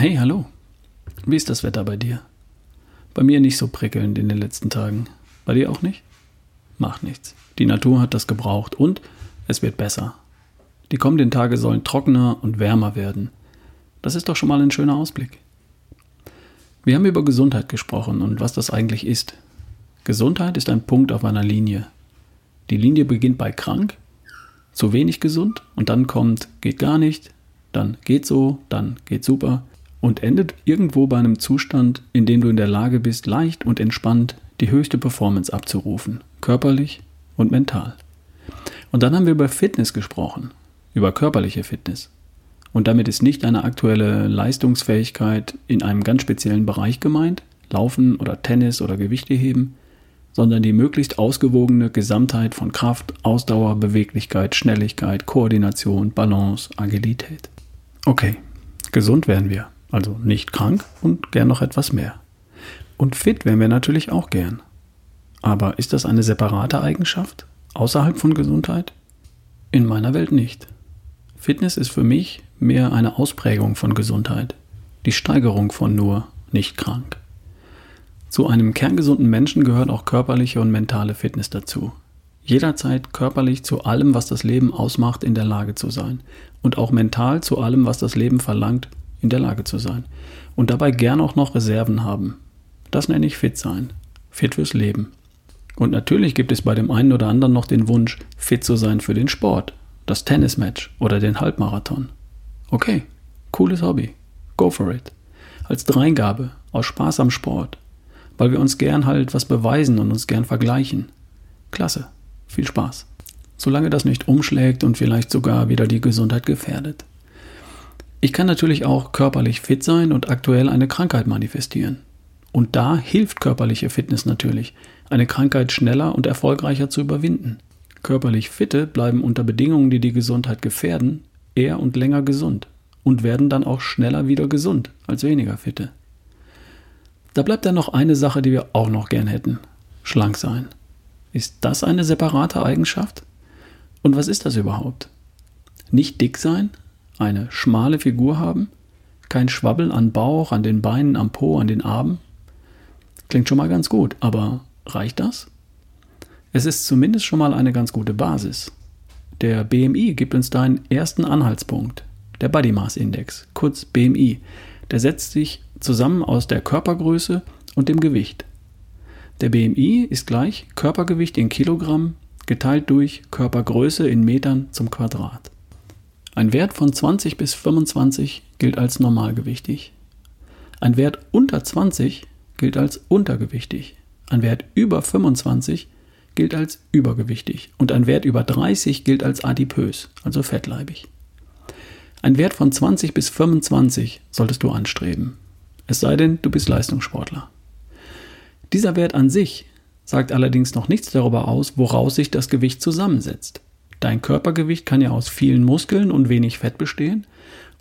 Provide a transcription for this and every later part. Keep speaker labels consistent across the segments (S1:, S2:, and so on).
S1: Hey, hallo. Wie ist das Wetter bei dir? Bei mir nicht so prickelnd in den letzten Tagen. Bei dir auch nicht? Macht nichts. Die Natur hat das gebraucht und es wird besser. Die kommenden Tage sollen trockener und wärmer werden. Das ist doch schon mal ein schöner Ausblick. Wir haben über Gesundheit gesprochen und was das eigentlich ist. Gesundheit ist ein Punkt auf einer Linie. Die Linie beginnt bei krank, zu wenig gesund und dann kommt geht gar nicht, dann geht so, dann geht super und endet irgendwo bei einem Zustand, in dem du in der Lage bist, leicht und entspannt die höchste Performance abzurufen, körperlich und mental. Und dann haben wir über Fitness gesprochen, über körperliche Fitness. Und damit ist nicht eine aktuelle Leistungsfähigkeit in einem ganz speziellen Bereich gemeint, Laufen oder Tennis oder Gewichte heben, sondern die möglichst ausgewogene Gesamtheit von Kraft, Ausdauer, Beweglichkeit, Schnelligkeit, Koordination, Balance, Agilität. Okay, gesund werden wir, also nicht krank und gern noch etwas mehr. Und fit wären wir natürlich auch gern. Aber ist das eine separate Eigenschaft, außerhalb von Gesundheit? In meiner Welt nicht. Fitness ist für mich mehr eine Ausprägung von Gesundheit, die Steigerung von nur nicht krank. Zu einem kerngesunden Menschen gehört auch körperliche und mentale Fitness dazu. Jederzeit körperlich zu allem, was das Leben ausmacht, in der Lage zu sein. Und auch mental zu allem, was das Leben verlangt, in der Lage zu sein. Und dabei gern auch noch Reserven haben. Das nenne ich fit sein. Fit fürs Leben. Und natürlich gibt es bei dem einen oder anderen noch den Wunsch, fit zu sein für den Sport, das Tennismatch oder den Halbmarathon. Okay, cooles Hobby. Go for it. Als Dreingabe, aus Spaß am Sport. Weil wir uns gern halt was beweisen und uns gern vergleichen. Klasse. Viel Spaß. Solange das nicht umschlägt und vielleicht sogar wieder die Gesundheit gefährdet. Ich kann natürlich auch körperlich fit sein und aktuell eine Krankheit manifestieren. Und da hilft körperliche Fitness natürlich, eine Krankheit schneller und erfolgreicher zu überwinden. Körperlich Fitte bleiben unter Bedingungen, die die Gesundheit gefährden, eher und länger gesund und werden dann auch schneller wieder gesund als weniger Fitte. Da bleibt dann noch eine Sache, die wir auch noch gern hätten. Schlank sein. Ist das eine separate Eigenschaft? Und was ist das überhaupt? Nicht dick sein? Eine schmale Figur haben? Kein Schwabbel an Bauch, an den Beinen, am Po, an den Armen? Klingt schon mal ganz gut, aber reicht das? Es ist zumindest schon mal eine ganz gute Basis. Der BMI gibt uns da einen ersten Anhaltspunkt. Der Body Mass Index, kurz BMI. Der setzt sich zusammen aus der Körpergröße und dem Gewicht. Der BMI ist gleich Körpergewicht in Kilogramm geteilt durch Körpergröße in Metern zum Quadrat. Ein Wert von 20 bis 25 gilt als normalgewichtig. Ein Wert unter 20 gilt als untergewichtig. Ein Wert über 25 gilt als übergewichtig und ein Wert über 30 gilt als adipös, also fettleibig. Ein Wert von 20 bis 25 solltest du anstreben. Es sei denn, du bist Leistungssportler. Dieser Wert an sich sagt allerdings noch nichts darüber aus, woraus sich das Gewicht zusammensetzt. Dein Körpergewicht kann ja aus vielen Muskeln und wenig Fett bestehen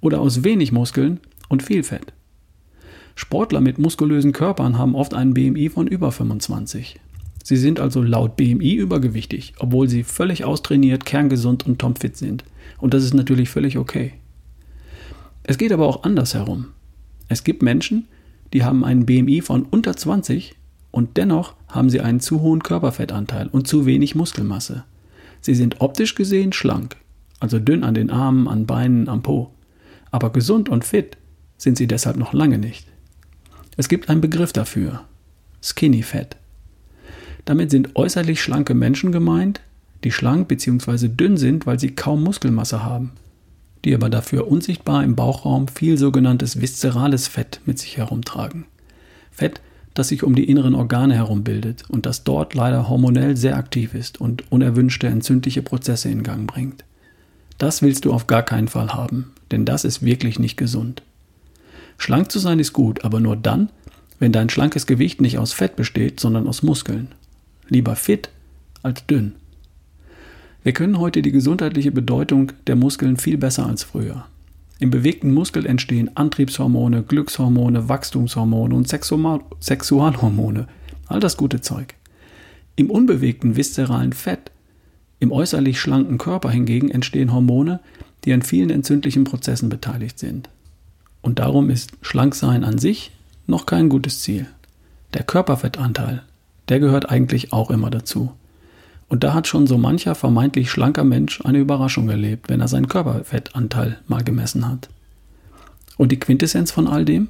S1: oder aus wenig Muskeln und viel Fett. Sportler mit muskulösen Körpern haben oft einen BMI von über 25. Sie sind also laut BMI übergewichtig, obwohl sie völlig austrainiert, kerngesund und topfit sind. Und das ist natürlich völlig okay. Es geht aber auch anders herum. Es gibt Menschen, die haben einen BMI von unter 20 und dennoch haben sie einen zu hohen Körperfettanteil und zu wenig Muskelmasse. Sie sind optisch gesehen schlank, also dünn an den Armen, an Beinen, am Po. Aber gesund und fit sind sie deshalb noch lange nicht. Es gibt einen Begriff dafür. Skinny Fat. Damit sind äußerlich schlanke Menschen gemeint, die schlank bzw. dünn sind, weil sie kaum Muskelmasse haben, die aber dafür unsichtbar im Bauchraum viel sogenanntes viszerales Fett mit sich herumtragen. Fett, das sich um die inneren Organe herum bildet und das dort leider hormonell sehr aktiv ist und unerwünschte entzündliche Prozesse in Gang bringt. Das willst du auf gar keinen Fall haben, denn das ist wirklich nicht gesund. Schlank zu sein ist gut, aber nur dann, wenn dein schlankes Gewicht nicht aus Fett besteht, sondern aus Muskeln. Lieber fit als dünn. Wir können heute die gesundheitliche Bedeutung der Muskeln viel besser als früher. Im bewegten Muskel entstehen Antriebshormone, Glückshormone, Wachstumshormone und Sexualhormone. All das gute Zeug. Im unbewegten viszeralen Fett, im äußerlich schlanken Körper hingegen entstehen Hormone, die an vielen entzündlichen Prozessen beteiligt sind. Und darum ist Schlanksein an sich noch kein gutes Ziel. Der Körperfettanteil, der gehört eigentlich auch immer dazu. Und da hat schon so mancher vermeintlich schlanker Mensch eine Überraschung erlebt, wenn er seinen Körperfettanteil mal gemessen hat. Und die Quintessenz von all dem?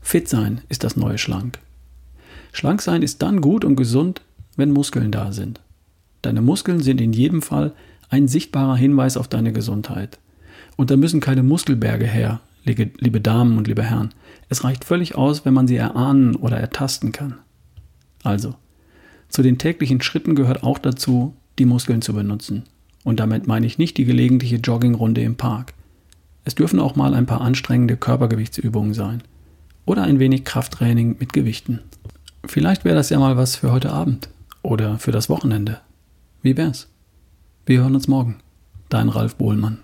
S1: Fit sein ist das neue Schlank. Schlank sein ist dann gut und gesund, wenn Muskeln da sind. Deine Muskeln sind in jedem Fall ein sichtbarer Hinweis auf deine Gesundheit. Und da müssen keine Muskelberge her, liebe Damen und liebe Herren. Es reicht völlig aus, wenn man sie erahnen oder ertasten kann. Also, zu den täglichen Schritten gehört auch dazu, die Muskeln zu benutzen. Und damit meine ich nicht die gelegentliche Joggingrunde im Park. Es dürfen auch mal ein paar anstrengende Körpergewichtsübungen sein. Oder ein wenig Krafttraining mit Gewichten. Vielleicht wäre das ja mal was für heute Abend oder für das Wochenende. Wie wär's? Wir hören uns morgen. Dein Ralf Bohlmann.